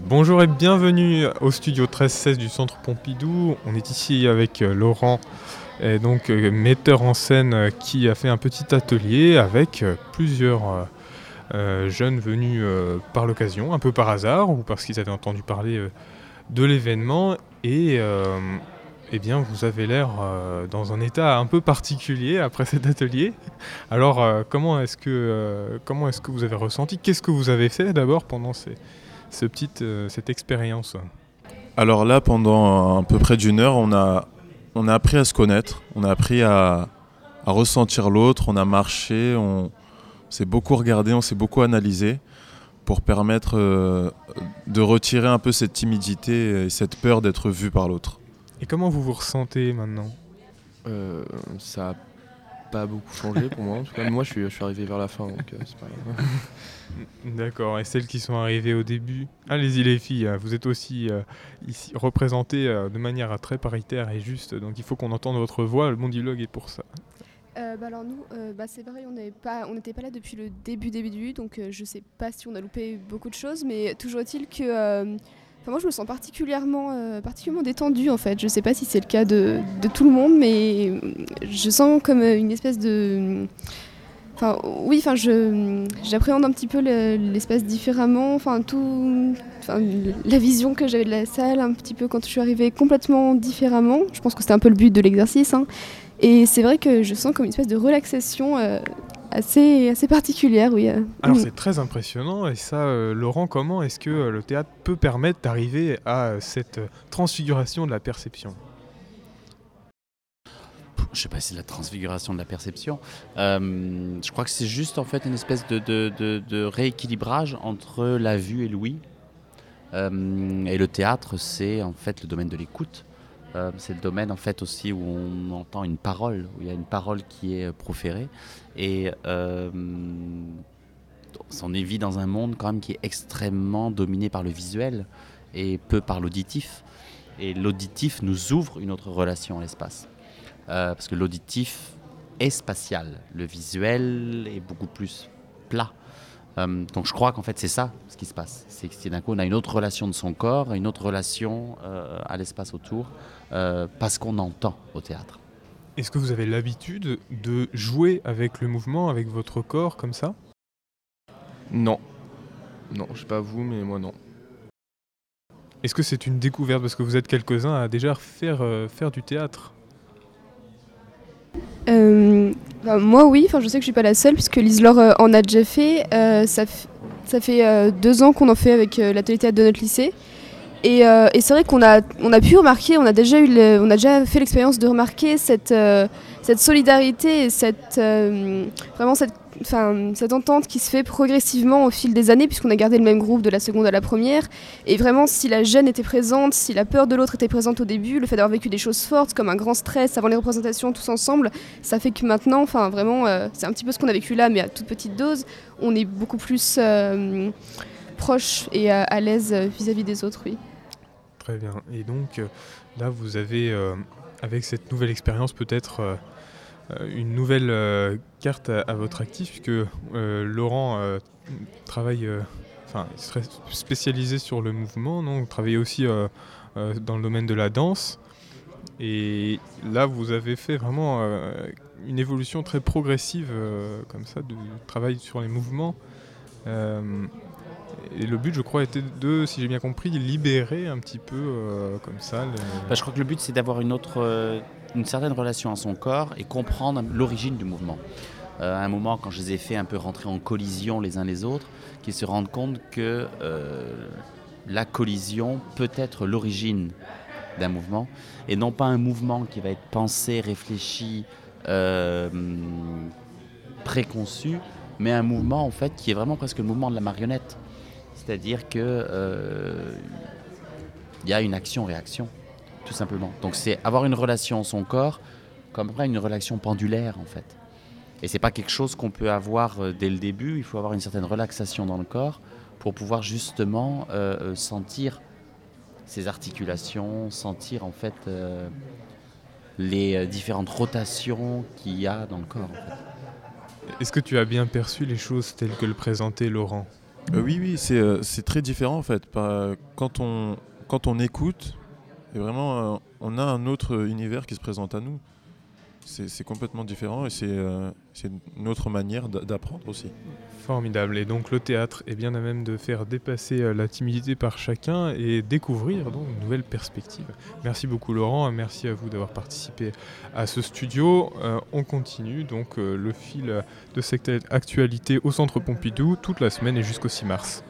Bonjour et bienvenue au studio 1316 du Centre Pompidou. On est ici avec euh, Laurent, donc euh, metteur en scène euh, qui a fait un petit atelier avec plusieurs jeunes venus par l'occasion, un peu par hasard ou parce qu'ils avaient entendu parler de l'événement et eh bien vous avez l'air dans un état un peu particulier après cet atelier. Alors comment est-ce que comment est-ce que vous avez ressenti? Qu'est-ce que vous avez fait d'abord pendant ces ce euh, cette expérience Alors là, pendant à peu près d'une heure, on a, on a appris à se connaître, on a appris à, ressentir l'autre, on a marché, on s'est beaucoup regardé, on s'est beaucoup analysé pour permettre euh, de retirer un peu cette timidité et cette peur d'être vu par l'autre. Et comment vous vous ressentez maintenant? Euh, Ça pas beaucoup changé pour moi. En tout cas, moi, je suis, je suis arrivé vers la fin, donc euh, c'est pas grave. D'accord. Et celles qui sont arrivées au début? Allez-y, les filles. Hein, vous êtes aussi euh, ici représentées euh, de manière très paritaire et juste. Donc, il faut qu'on entende votre voix. Le Mondilogue est pour ça. bah alors nous, bah c'est pareil, on n'était pas, pas là depuis le début début, donc je sais pas si on a loupé beaucoup de choses, mais toujours est-il que moi, je me sens particulièrement, euh, particulièrement détendue en fait. Je ne sais pas si c'est le cas de, tout le monde, mais je sens comme une espèce de. Enfin, oui, enfin, j'appréhende un petit peu l'espace différemment. Enfin, tout, la vision que j'avais de la salle, un petit peu quand je suis arrivée complètement différemment. Je pense que c'était un peu le but de l'exercice. Hein. Et c'est vrai que je sens comme une espèce de relaxation euh, assez, assez particulière, oui. Euh. Alors c'est très impressionnant et ça, euh, Laurent, comment est-ce que euh, le théâtre peut permettre d'arriver à cette transfiguration de la perception? Je sais pas si c'est la transfiguration de la perception. je crois que c'est juste en fait une espèce de, de, de, rééquilibrage entre la vue et l'ouïe. et le théâtre, c'est en fait le domaine de l'écoute. Euh, c'est le domaine en fait aussi où on entend une parole, où il y a une parole qui est proférée. Et euh, on vit dans un monde quand même qui est extrêmement dominé par le visuel et peu par l'auditif. Et l'auditif nous ouvre une autre relation à l'espace. Euh, parce que l'auditif est spatial, le visuel est beaucoup plus plat. Euh, donc je crois qu'en fait c'est ça ce qui se passe. C'est que d'un coup on a une autre relation de son corps, une autre relation euh, à l'espace autour, euh, parce qu'on entend au théâtre. Est-ce que vous avez l'habitude de jouer avec le mouvement, avec votre corps comme ça? Non. Non, je sais pas vous, mais moi non. Est-ce que c'est une découverte? Parce que vous êtes quelques-uns à déjà faire, faire du théâtre bah, moi oui, enfin je sais que je suis pas la seule puisque Lise-Laure euh, en a déjà fait. Euh, ça, fait euh, deux ans qu'on en fait avec l'atelier de notre lycée. Et, c'est vrai qu'on a, on a pu remarquer, on a déjà, eu on a déjà fait l'expérience de remarquer cette, cette solidarité et cette, vraiment cette cette entente qui se fait progressivement au fil des années, puisqu'on a gardé le même groupe de la seconde à la première. Et vraiment, si la gêne était présente, si la peur de l'autre était présente au début, le fait d'avoir vécu des choses fortes, comme un grand stress avant les représentations tous ensemble, ça fait que maintenant, enfin, vraiment, euh, c'est un petit peu ce qu'on a vécu là, mais à toute petite dose, on est beaucoup plus euh, proche et à, l'aise vis-à-vis des autres, oui. Très bien. Et donc, euh, là, vous avez, avec cette nouvelle expérience, peut-être euh, une nouvelle euh, carte à, votre actif, puisque euh, Laurent travaille, enfin, il serait spécialisé sur le mouvement, non? Vous travaillez aussi dans le domaine de la danse. Et là, vous avez fait vraiment une évolution très progressive, comme ça, du travail sur les mouvements. et le but, je crois, était de, si j'ai bien compris, libérer un petit peu comme ça. Bah, je crois que le but, c'est d'avoir une autre une certaine relation à son corps et comprendre l'origine du mouvement. Euh, à un moment, quand je les ai fait un peu rentrer en collision les uns les autres, qu'ils se rendent compte que euh, la collision peut être l'origine d'un mouvement et non pas un mouvement qui va être pensé, réfléchi, euh, préconçu, mais un mouvement en fait qui est vraiment presque le mouvement de la marionnette. C'est-à-dire que il y a une action-réaction tout simplement. Donc c'est avoir une relation son corps comme après une relation pendulaire en fait. Et c'est pas quelque chose qu'on peut avoir euh, dès le début, il faut avoir une certaine relaxation dans le corps pour pouvoir justement euh, euh, sentir ces articulations, sentir en fait les différentes rotations qu'il y a dans le corps. Est-ce que tu as bien perçu les choses telles que le présentait Laurent? Euh, oui, oui, c'est euh, très différent en fait. Par- Quand on, quand on écoute, et vraiment, euh, on a un autre univers qui se présente à nous. C'est complètement différent et c'est euh, une autre manière d'a- d'apprendre aussi. Formidable. Et donc le théâtre est bien à même de faire dépasser euh, la timidité par chacun et découvrir donc de nouvelles perspectives. Merci beaucoup Laurent, et merci à vous d'avoir participé à ce studio. On continue donc le fil de cette actualité au Centre Pompidou toute la semaine et jusqu'au 6 mars.